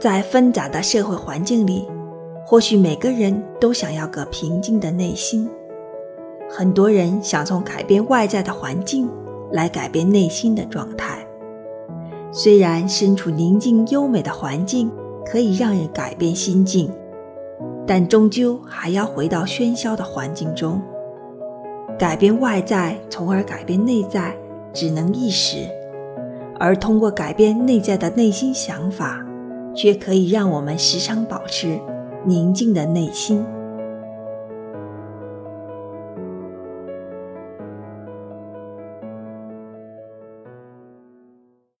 在纷杂的社会环境里，或许每个人都想要个平静的内心。很多人想从改变外在的环境来改变内心的状态。虽然身处宁静优美的环境可以让人改变心境，但终究还要回到喧嚣的环境中。改变外在，从而改变内在，只能一时；而通过改变内在的内心想法，却可以让我们时常保持宁静的内心。